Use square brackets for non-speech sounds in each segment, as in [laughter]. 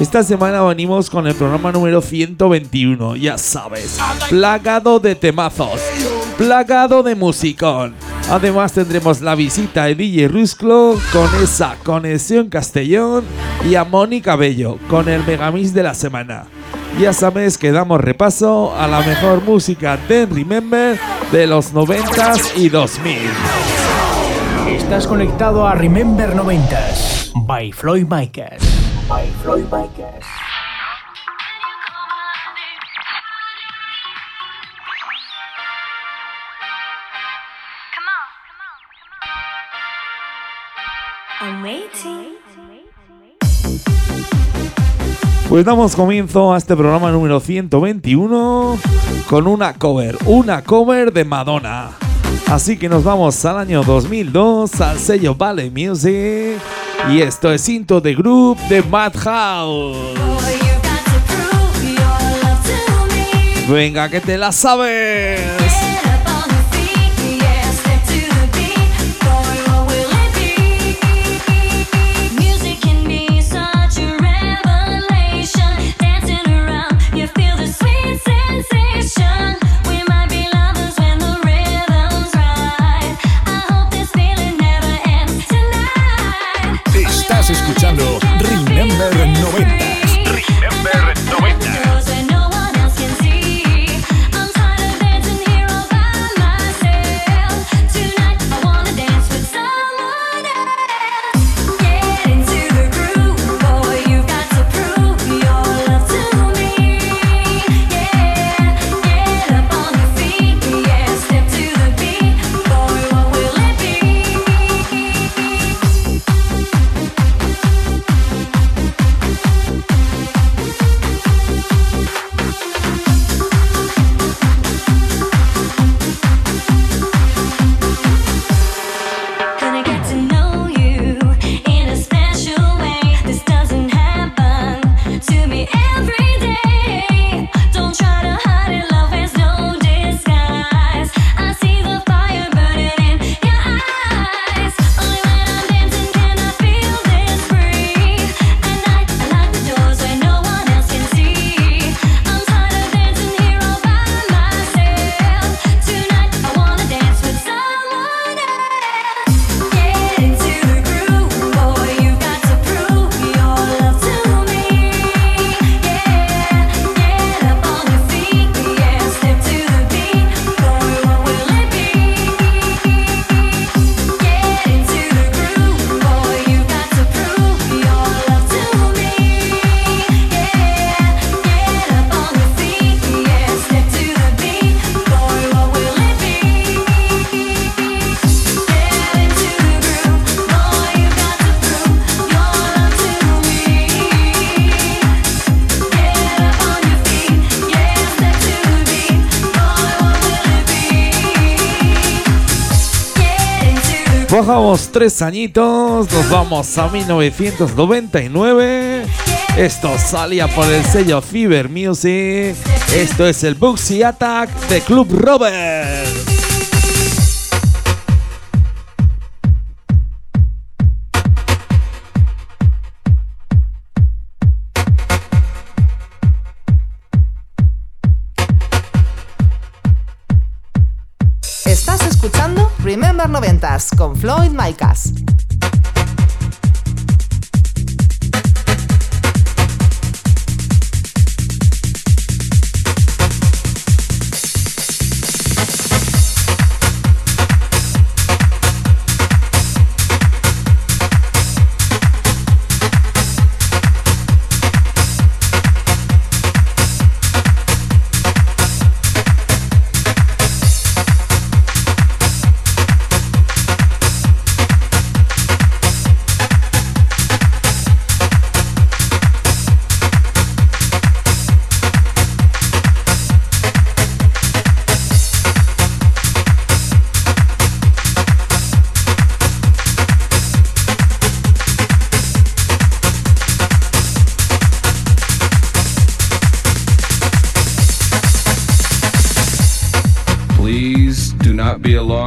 Esta semana venimos con el programa número 121, ya sabes, plagado de temazos, plagado de musicón. Además tendremos la visita de DJ Rusclo con esa conexión Castellón y a Mónica Bello con el Megamix de la semana. Ya sabes que damos repaso a la mejor música de Remember de los 90s y 2000. Estás conectado a Remember 90s by Floyd Micas. Pues damos comienzo a este programa número 121 con una cover, una cover de Madonna. Así que nos vamos al año 2002 al sello Valley Music y esto es Into the Group de Madhouse. Venga que te la sabes. Bajamos tres añitos, nos vamos a 1999. Esto salía por el sello Fever Music. Esto es el Bugsy Attack de Club Robert. 90s con Floyd Micas.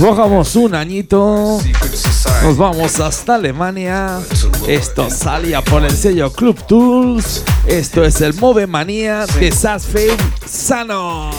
Bajamos un añito. Nos vamos hasta Alemania. Esto salía por el sello Club Tools. Esto es el Move Manía de Sasfeld Sanon.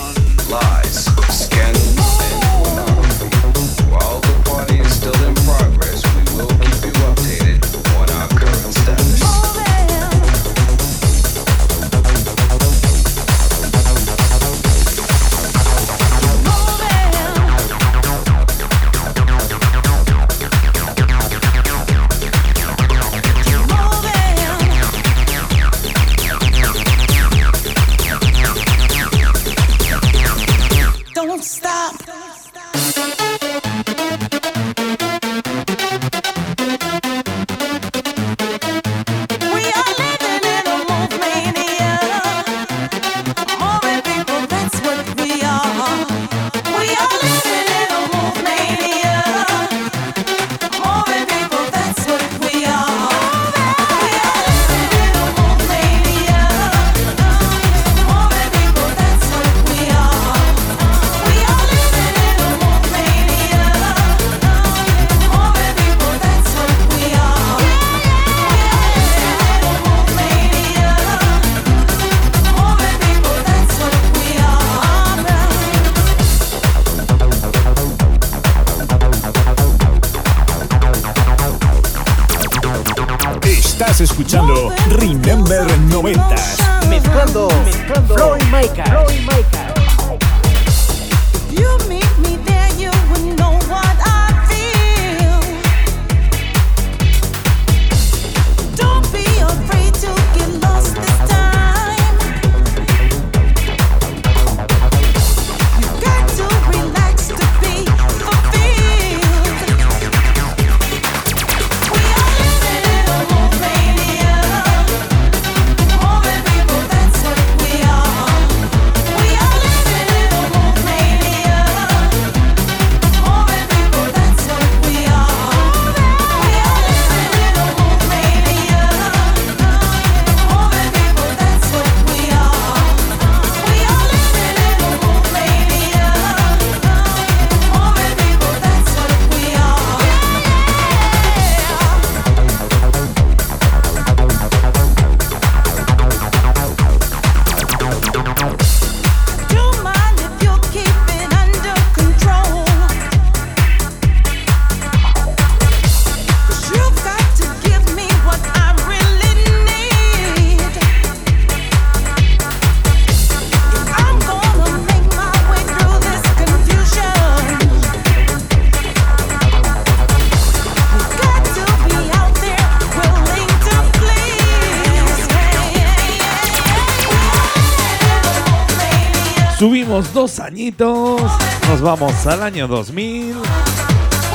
Dos añitos, nos vamos al año 2000.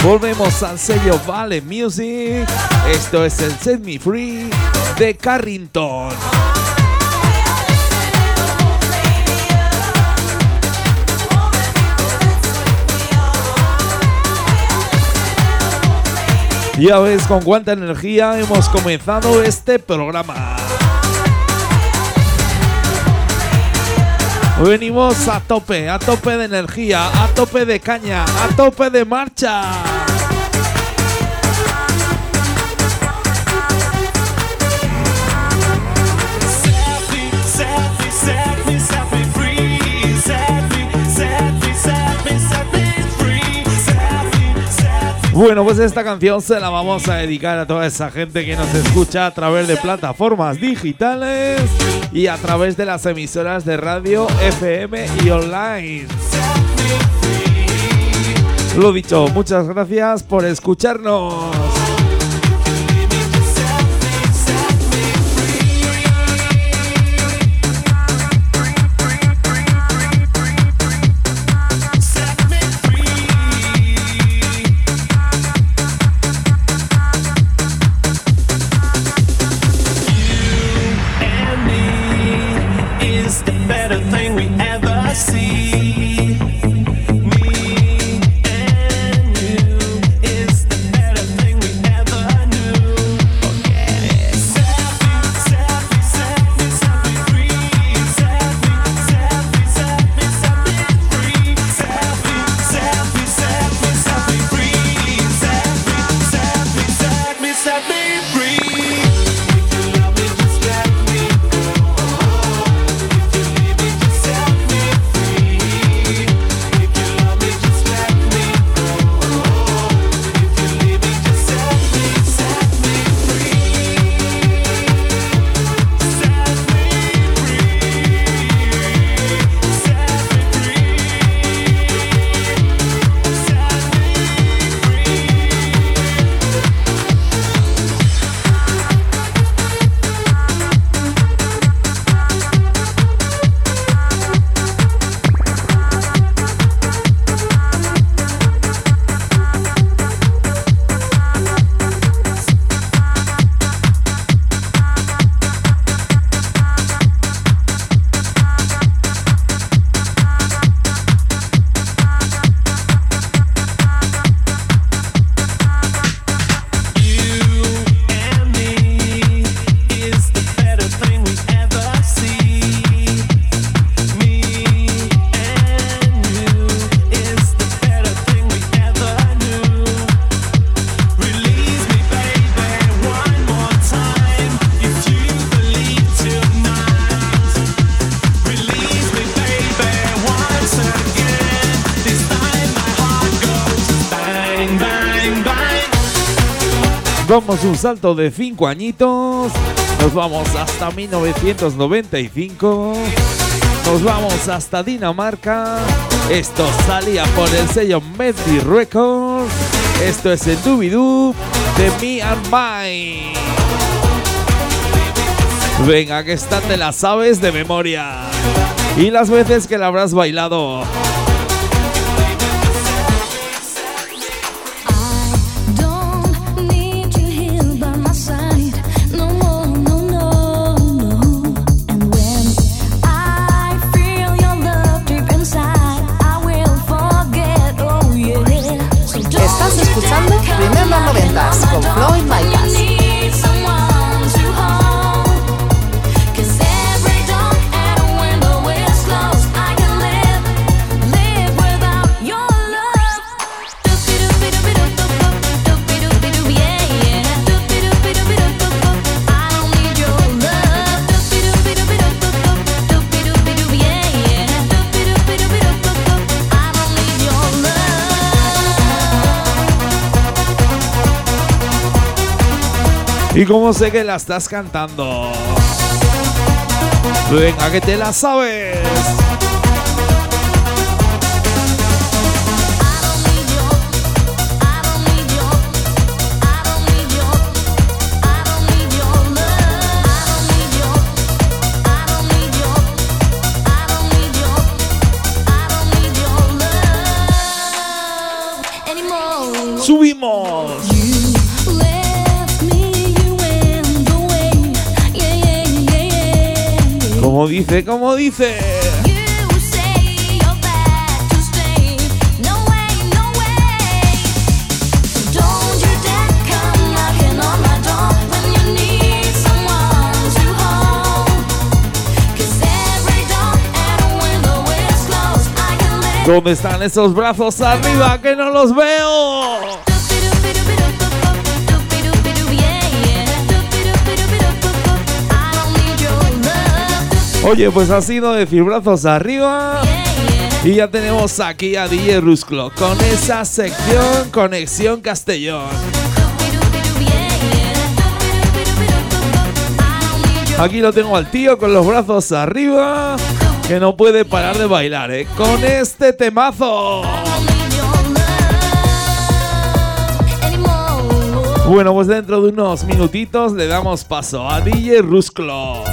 Volvemos al sello Vale Music. Esto es el Set Me Free de Carrington. Ya ves con cuánta energía hemos comenzado este programa. Venimos a tope, a tope de energía, a tope de caña, a tope de marcha. Bueno, pues esta canción se la vamos a dedicar a toda esa gente que nos escucha a través de plataformas digitales y a través de las emisoras de radio FM y online. Lo dicho, muchas gracias por escucharnos. Un salto de 5 añitos. Nos vamos hasta 1995. Nos vamos hasta Dinamarca. Esto salía por el sello Medley Records. Esto es el Doobie-Doo de Me and Mine. Venga, que esta te la sabes de memoria. Y las veces que la habrás bailado. Y como sé que la estás cantando. Venga que te la sabes. Subimos. Como dice, como dice. ¿Dónde están esos brazos arriba que no los veo? Oye, pues ha sido decir brazos arriba. Y ya tenemos aquí a DJ Rusclo con esa sección Conexión Castellón. Aquí lo tengo al tío con los brazos arriba, que no puede parar de bailar, ¿eh? Con este temazo. Bueno, pues dentro de unos minutitos le damos paso a DJ Rusclo.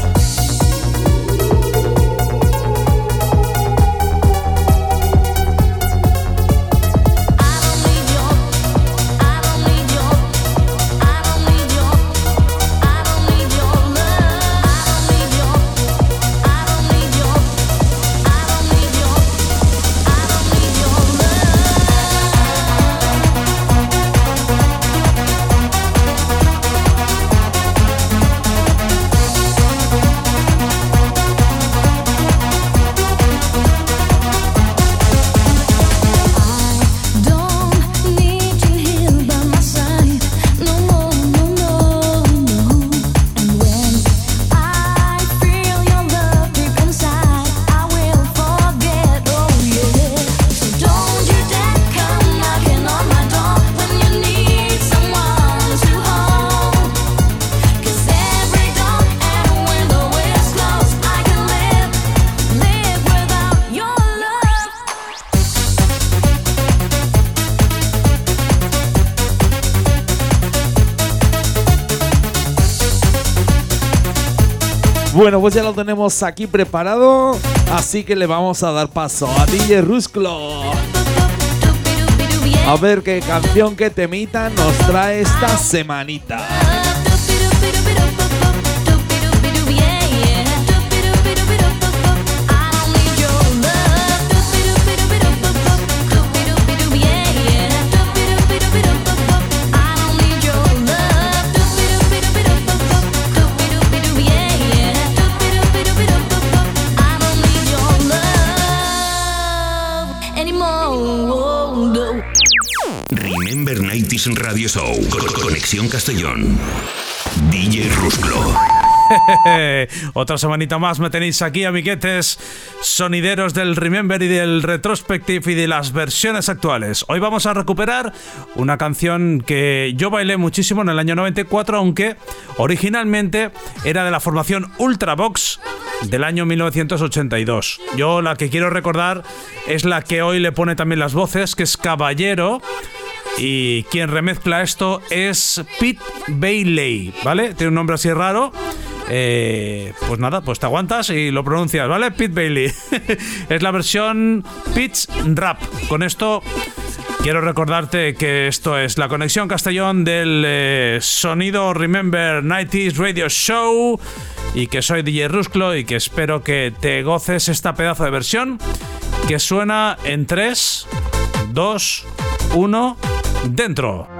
Pues ya lo tenemos aquí preparado, así que le vamos a dar paso a DJ Rusclo. A ver qué canción, qué temita nos trae esta semanita. Remember 90s Radio Show. Con- Conexión Castellón. DJ Rusclo. [laughs] Otra semanita más me tenéis aquí, amiguetes, sonideros del Remember y del Retrospective y de las versiones actuales. Hoy vamos a recuperar una canción que yo bailé muchísimo en el año 94, aunque originalmente era de la formación Ultravox del año 1982. Yo la que quiero recordar es la que hoy le pone también las voces, que es Caballero. Y quien remezcla esto es Pete Bailey, ¿vale? Tiene un nombre así raro. Eh, pues nada, pues te aguantas y lo pronuncias, ¿vale? Pete Bailey. [laughs] es la versión Pitch Rap. Con esto quiero recordarte que esto es la conexión Castellón del eh, sonido Remember 90s Radio Show. Y que soy DJ Rusclo y que espero que te goces esta pedazo de versión que suena en 3, 2, 1, dentro.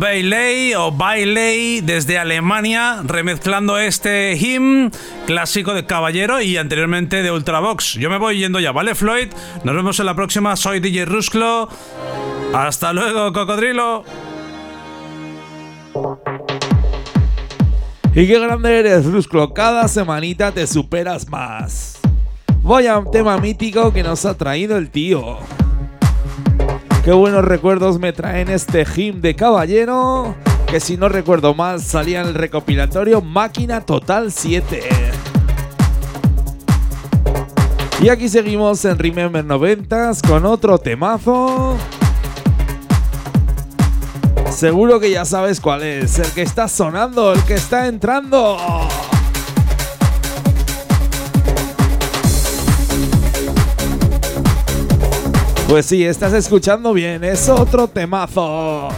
Bailey o Bailey desde Alemania, remezclando este hymn clásico de Caballero y anteriormente de Ultravox. Yo me voy yendo ya, ¿vale, Floyd? Nos vemos en la próxima. Soy DJ Rusclo. Hasta luego, cocodrilo. Y qué grande eres, Rusclo. Cada semanita te superas más. Voy a un tema mítico que nos ha traído el tío. Qué buenos recuerdos me traen este hymn de caballero. Que si no recuerdo mal salía en el recopilatorio Máquina Total 7. Y aquí seguimos en Remember 90s con otro temazo. Seguro que ya sabes cuál es, el que está sonando, el que está entrando. Pues sí, estás escuchando bien, es otro temazo.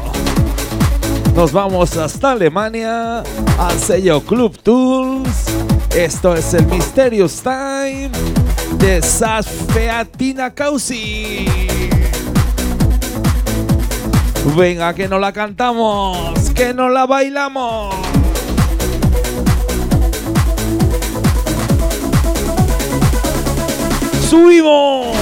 Nos vamos hasta Alemania, al sello Club Tools. Esto es el Mysterious Time de Sash Featina Causi. Venga, que no la cantamos, que no la bailamos. ¡Subimos!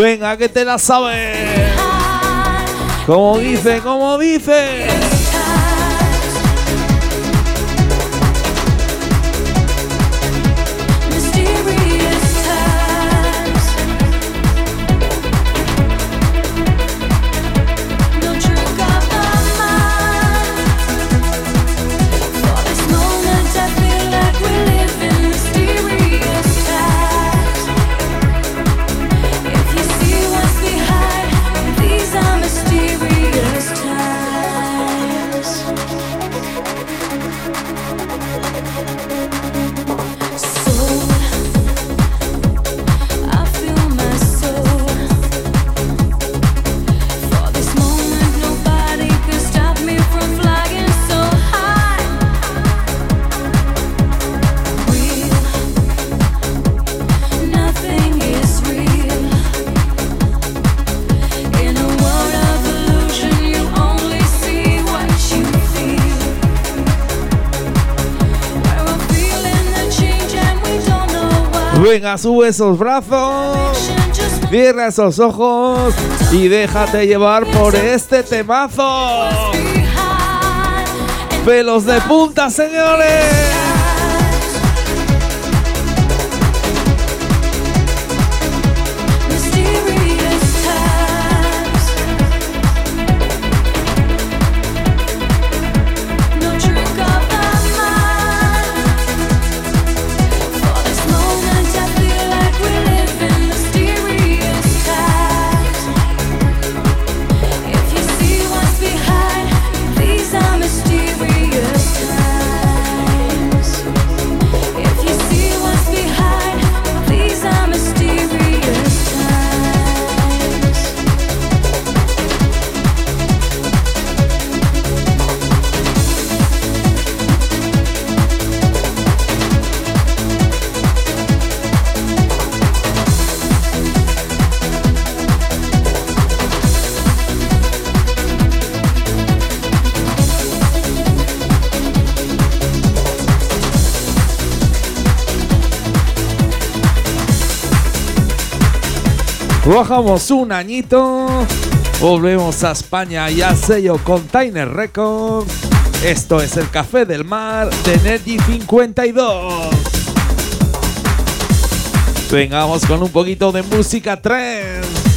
Venga, que te la sabes. Como dice, como dice. Venga, sube esos brazos. Cierra esos ojos y déjate llevar por este temazo. Pelos de punta, señores. Bajamos un añito, volvemos a España y a sello Container Records. Esto es el Café del Mar de Energy 52. Vengamos con un poquito de música 3.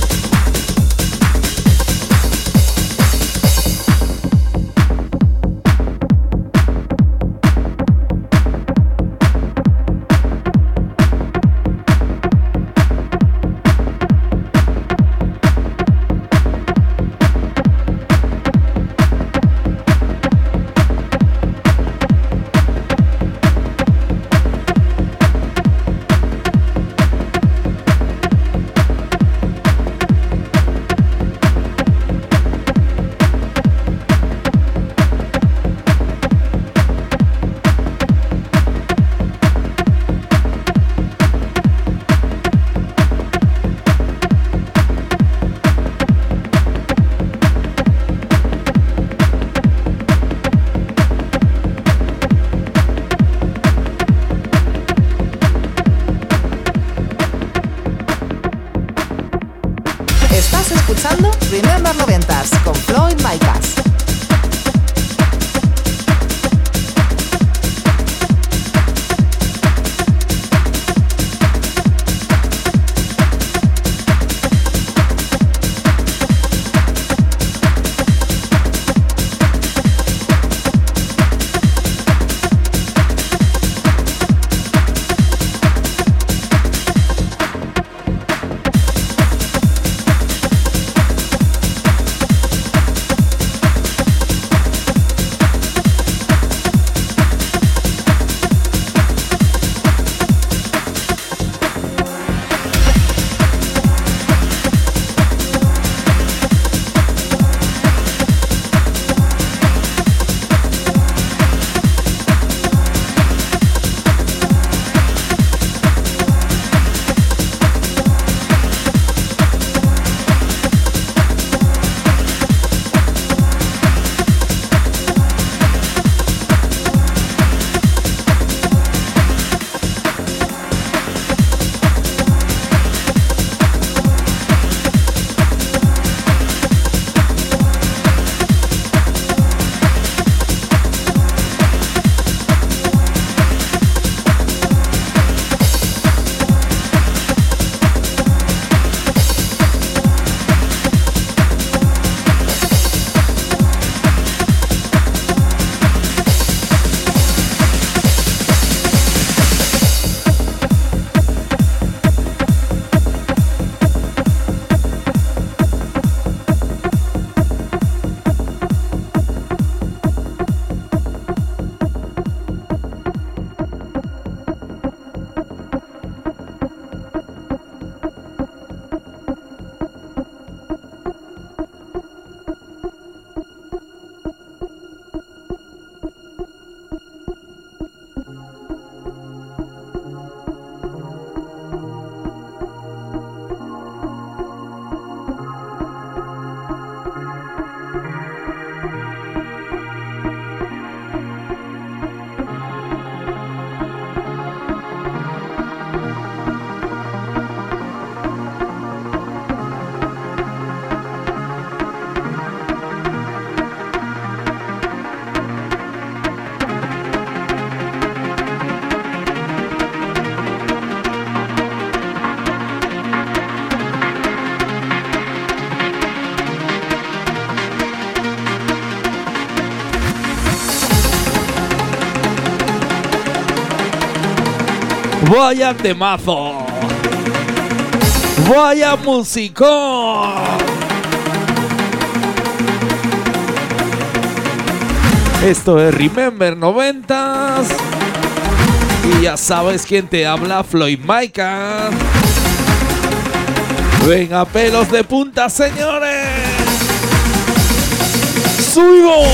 Vaya temazo. Vaya musicón. Esto es Remember 90s. Y ya sabes quién te habla, Floyd Maika. Venga, pelos de punta, señores. ¡Subimos!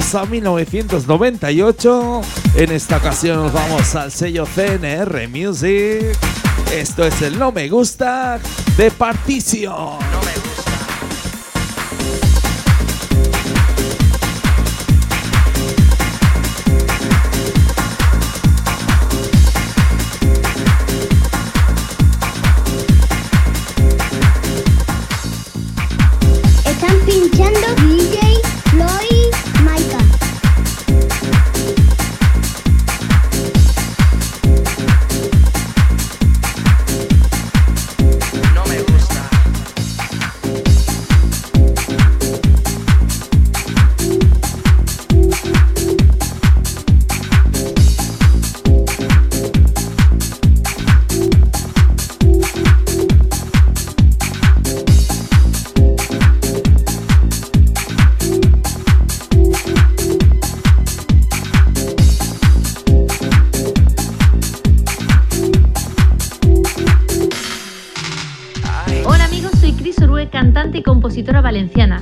A 1998. En esta ocasión nos vamos al sello CNR Music. Esto es el No Me Gusta de Partición.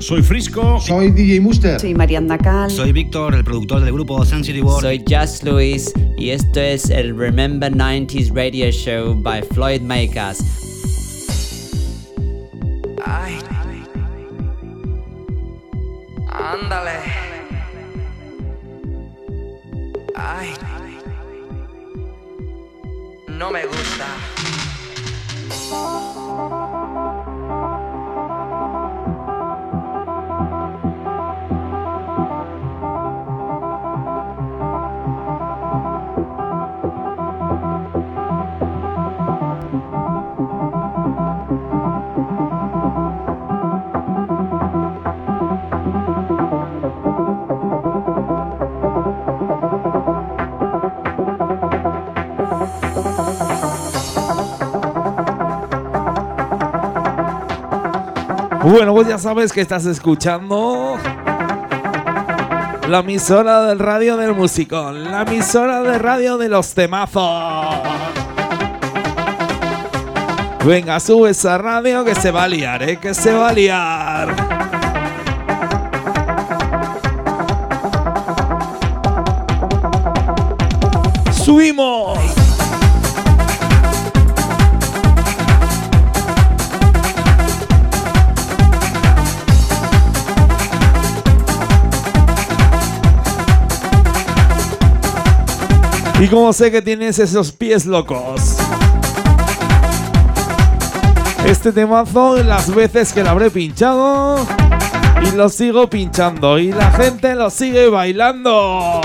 Soy Frisco. Soy DJ Muster. Soy Mariana Cal. Soy Víctor, el productor del grupo City World. Soy Just Luis y esto es el Remember 90s Radio Show by Floyd Makers. Bueno, pues ya sabes que estás escuchando la emisora del radio del musicón, la emisora de radio de los temazos. Venga, sube esa radio que se va a liar, ¿eh? Que se va a liar. Y como sé que tienes esos pies locos. Este temazo, las veces que lo habré pinchado. Y lo sigo pinchando. Y la gente lo sigue bailando.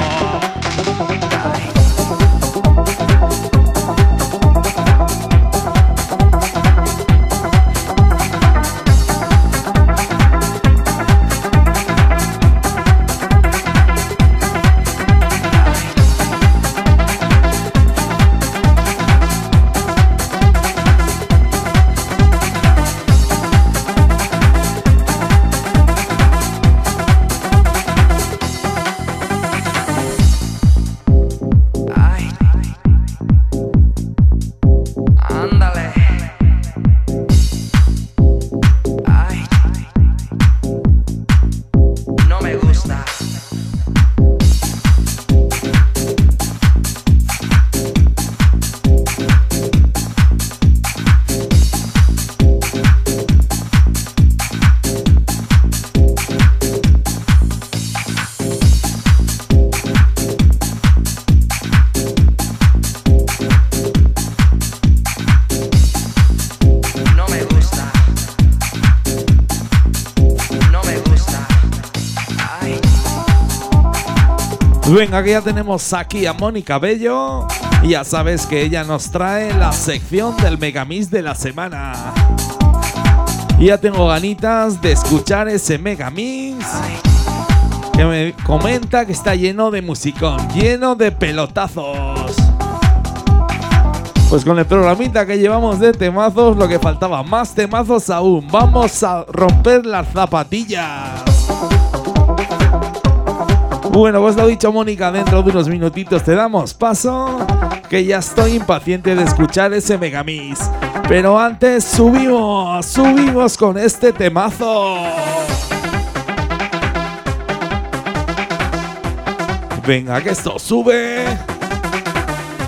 Venga, que ya tenemos aquí a Mónica Bello. Y ya sabes que ella nos trae la sección del Megamix de la semana. Y ya tengo ganitas de escuchar ese Megamix. Que me comenta que está lleno de musicón, lleno de pelotazos. Pues con el programita que llevamos de temazos, lo que faltaba, más temazos aún. Vamos a romper las zapatillas. Bueno, pues lo dicho, Mónica, dentro de unos minutitos te damos paso, que ya estoy impaciente de escuchar ese Megamix. Pero antes subimos, subimos con este temazo. Venga, que esto sube.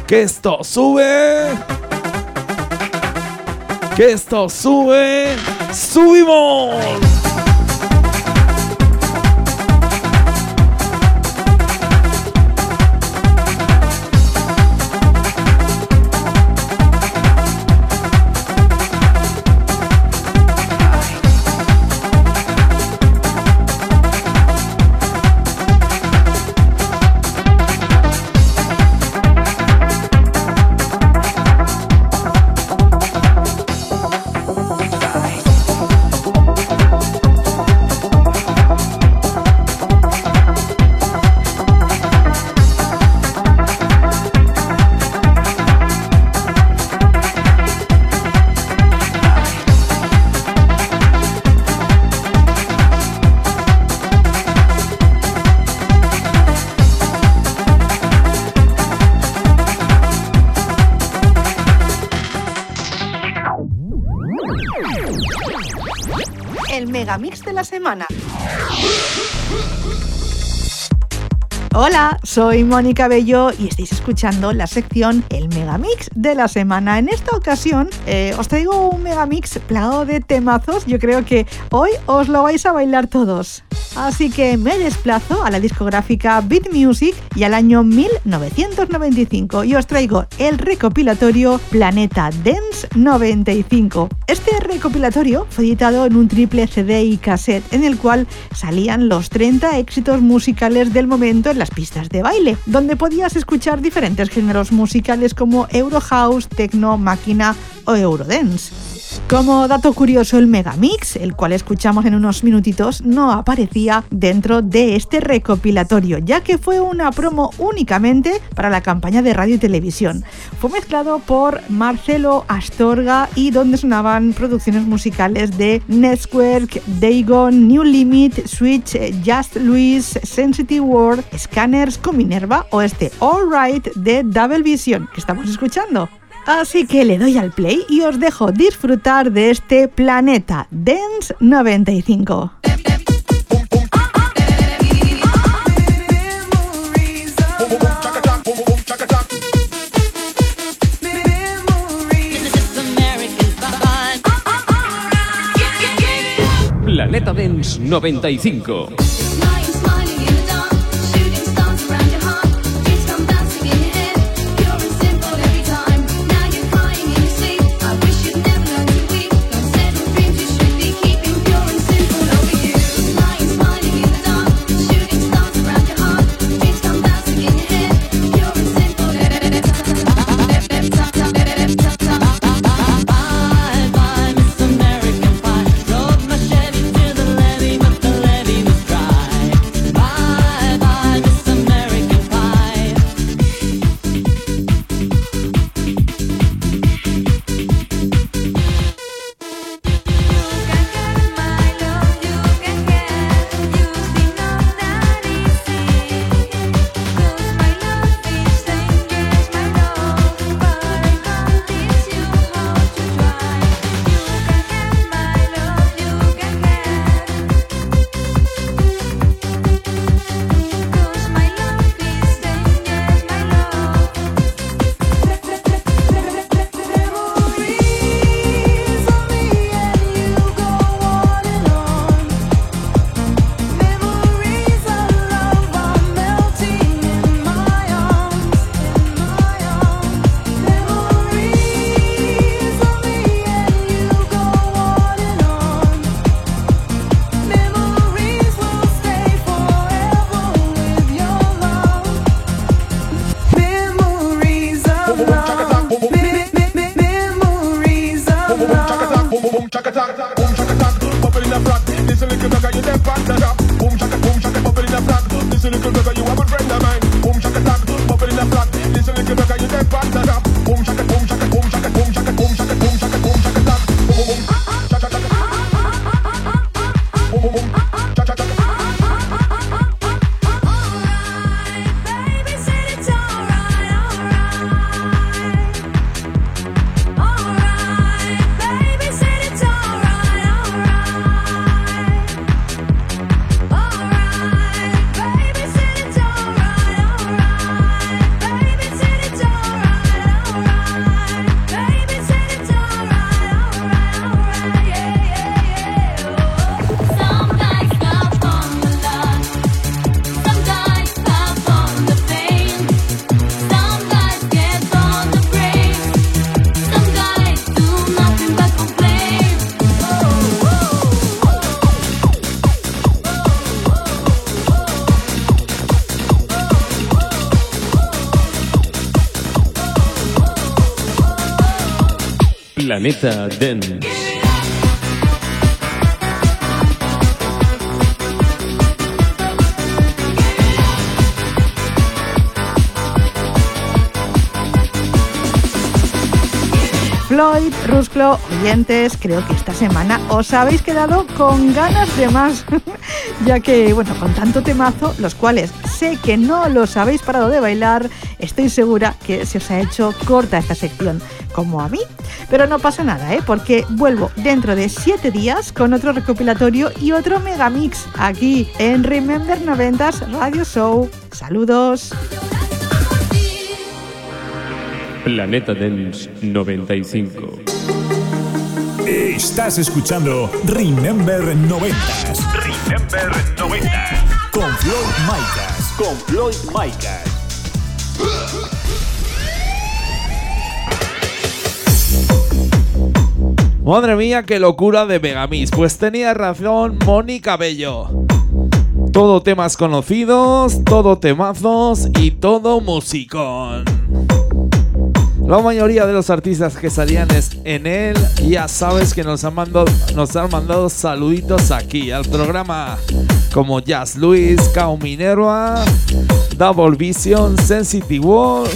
Que esto sube. Que esto sube. ¡Subimos! Semana. Hola, soy Mónica Bello y estáis escuchando la sección El Megamix de la semana. En esta ocasión eh, os traigo un Megamix plagado de temazos. Yo creo que hoy os lo vais a bailar todos. Así que me desplazo a la discográfica Beat Music y al año 1995 y os traigo el recopilatorio Planeta Dance 95. Este recopilatorio fue editado en un triple CD y cassette en el cual salían los 30 éxitos musicales del momento en las pistas de baile, donde podías escuchar diferentes géneros musicales como Eurohouse, Techno, Máquina o Eurodance. Como dato curioso, el Megamix, el cual escuchamos en unos minutitos, no aparecía dentro de este recopilatorio, ya que fue una promo únicamente para la campaña de radio y televisión. Fue mezclado por Marcelo Astorga y donde sonaban producciones musicales de Network, Dagon, New Limit, Switch, Just Louis, Sensitive World, Scanners con Minerva o este All Right de Double Vision que estamos escuchando. Así que le doy al play y os dejo disfrutar de este Planeta Dance 95. Planeta Dance 95. Planeta Dance. Floyd, Rusclo, oyentes, creo que esta semana os habéis quedado con ganas de más, [laughs] ya que, bueno, con tanto temazo, los cuales sé que no los habéis parado de bailar, estoy segura que se os ha hecho corta esta sección, como a mí. Pero no pasa nada, ¿eh? Porque vuelvo dentro de 7 días con otro recopilatorio y otro megamix aquí en Remember 90s Radio Show. Saludos. Planeta Dance 95. Estás escuchando Remember 90 Remember 90. con Floyd Micas. Con Floyd Micas. Madre mía, qué locura de Megamix. Pues tenía razón Mónica Bello. Todo temas conocidos, todo temazos y todo musicón. La mayoría de los artistas que salían es- en él, ya sabes que nos han, mandado, nos han mandado saluditos aquí al programa, como Jazz Luis, Cao Minerva, Double Vision, Sensitive World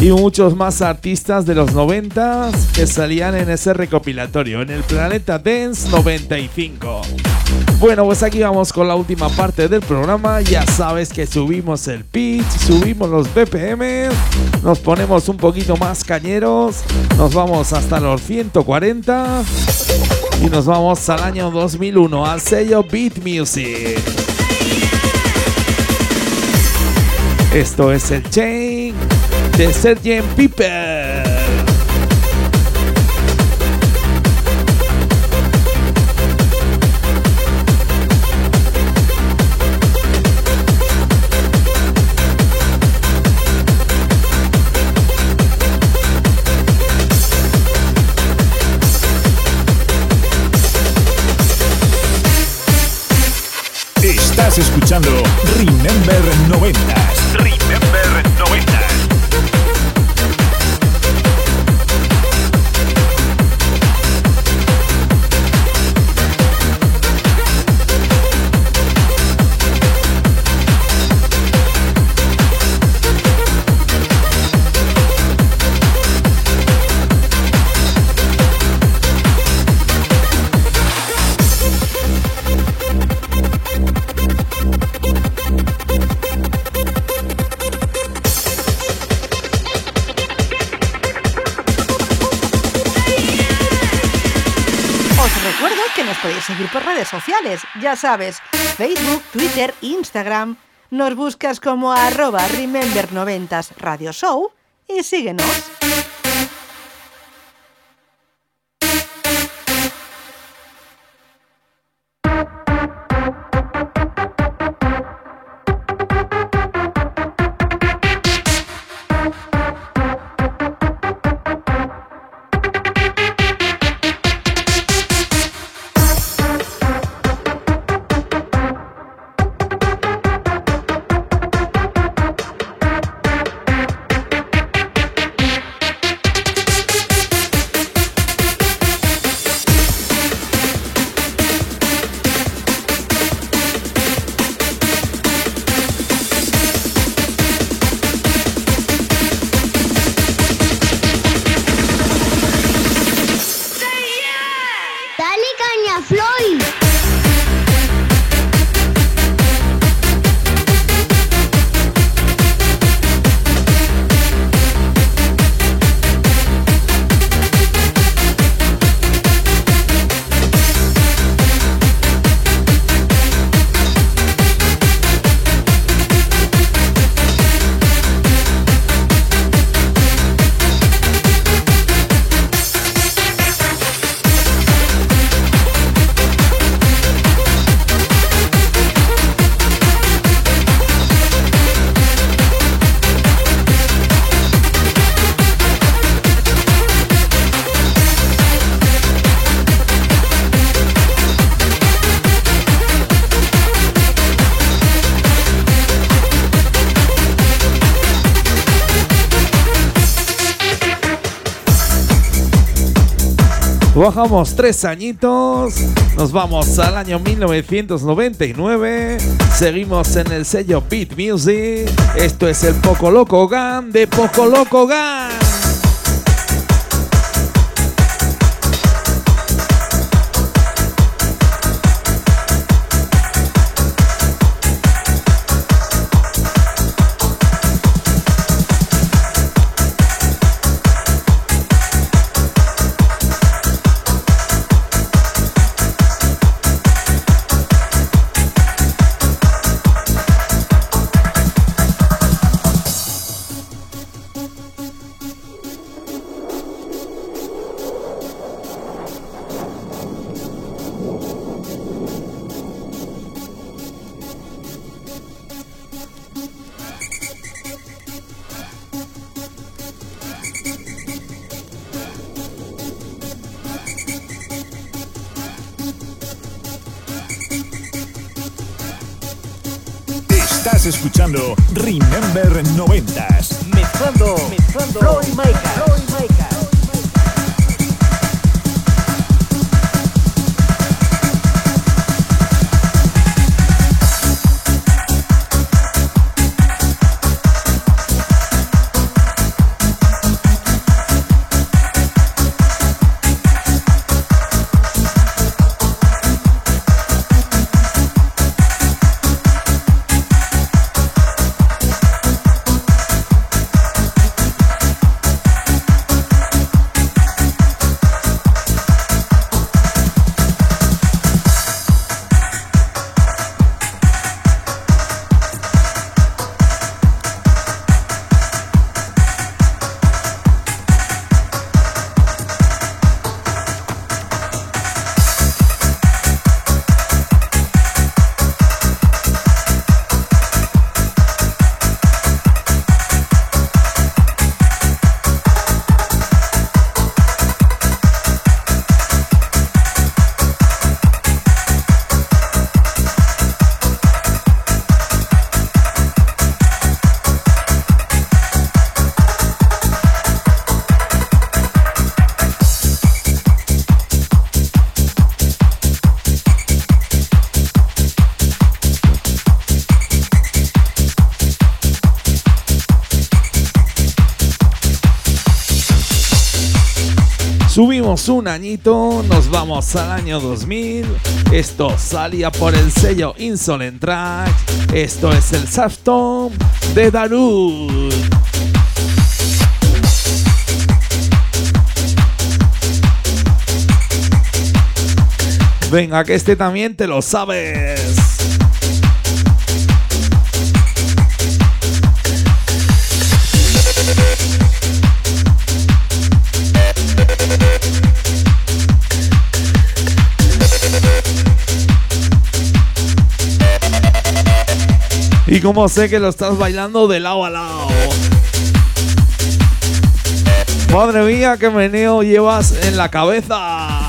y muchos más artistas de los 90 que salían en ese recopilatorio, en el Planeta Dance 95. Bueno, pues aquí vamos con la última parte del programa. Ya sabes que subimos el pitch, subimos los BPM, nos ponemos un poquito más cañeros, nos vamos hasta los 140 y nos vamos al año 2001, al sello Beat Music. Esto es el Chain de Sgt. Piper. Escuchando Remember 90 Remember ya sabes, Facebook, Twitter, Instagram. Nos buscas como arroba Remember 90s Radio Show y síguenos. Bajamos tres añitos, nos vamos al año 1999, seguimos en el sello Beat Music, esto es el Poco Loco Gun de Poco Loco Gun. Remember 90s. Subimos un añito, nos vamos al año 2000. Esto salía por el sello Insolent Track. Esto es el Safton de Darude. Venga, que este también te lo sabes. Y como sé que lo estás bailando de lado a lado. Madre mía, qué meneo llevas en la cabeza.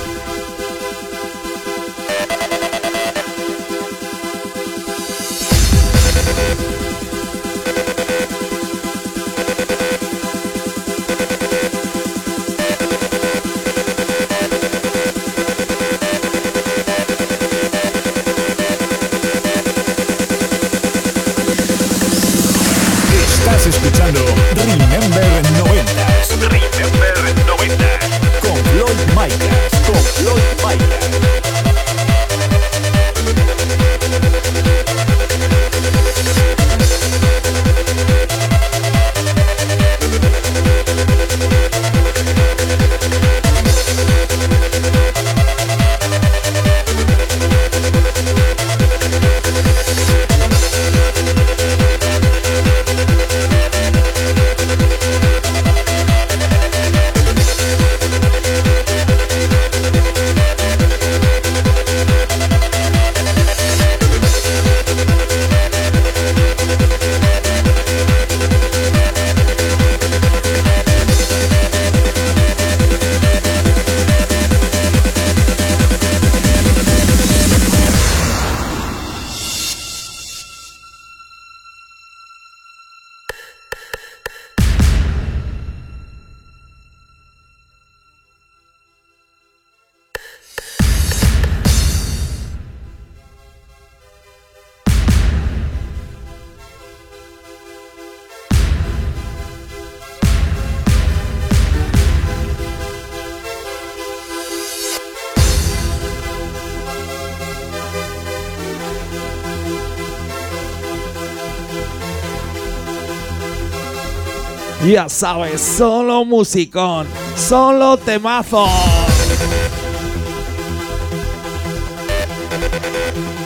Ya sabes, solo musicón, solo temazo.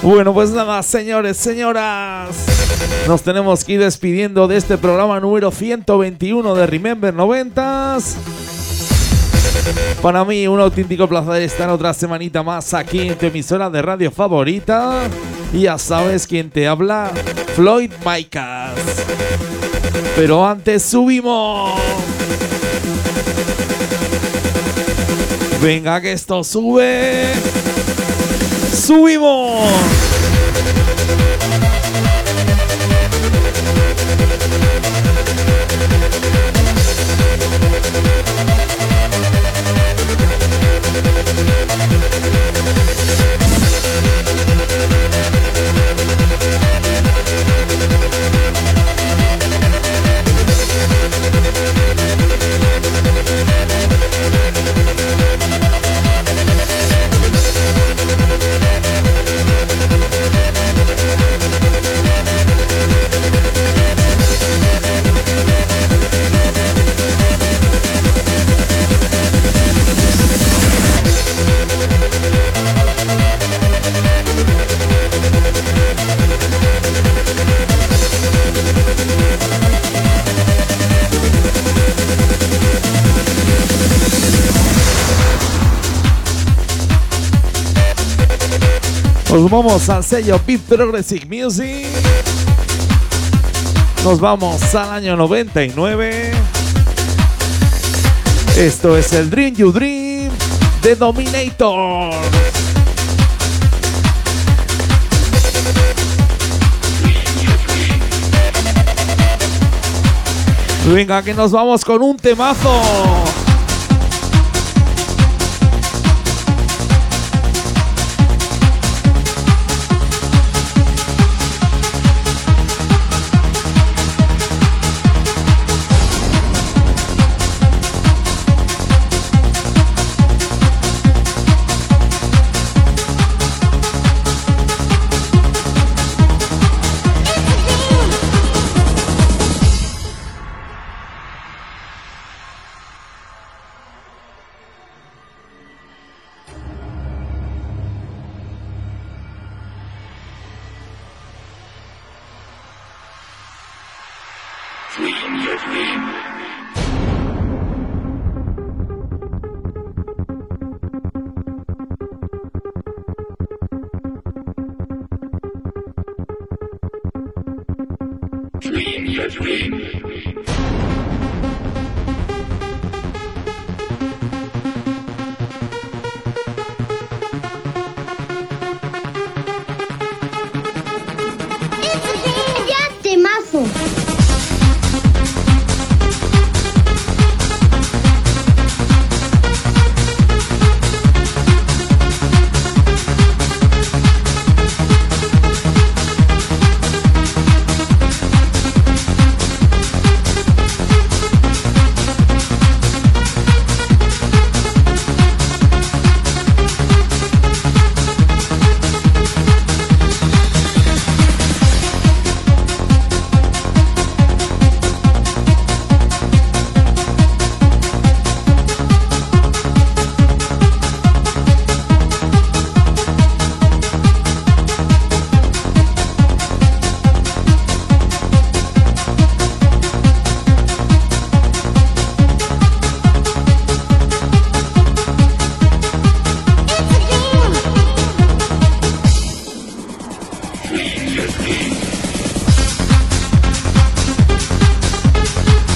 Bueno, pues nada, señores, señoras. Nos tenemos que ir despidiendo de este programa número 121 de Remember 90s. Para mí, un auténtico placer estar otra semanita más aquí en tu emisora de radio favorita. Y ya sabes quién te habla, Floyd Micas. Pero antes subimos. Venga que esto sube. Subimos. Nos vamos al sello Beat Progressive Music. Nos vamos al año 99. Esto es el Dream You Dream de Dominator. Venga, que nos vamos con un temazo.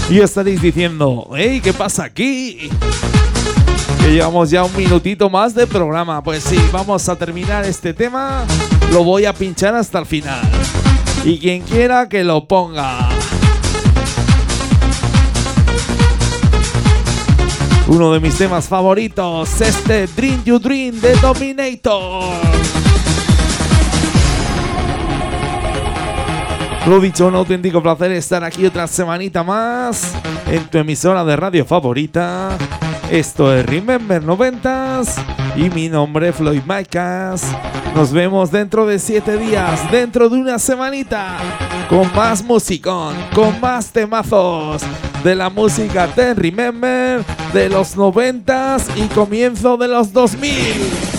Y estaréis diciendo, hey, ¿qué pasa aquí? Que llevamos ya un minutito más de programa. Pues sí, vamos a terminar este tema. Lo voy a pinchar hasta el final. Y quien quiera que lo ponga. Uno de mis temas favoritos, este Dream You Dream de Dominator. Lo dicho, un auténtico placer estar aquí otra semanita más en tu emisora de radio favorita. Esto es Remember 90s y mi nombre es Floyd Micas. Nos vemos dentro de siete días, dentro de una semanita, con más musicón, con más temazos de la música de Remember de los 90s y comienzo de los 2000.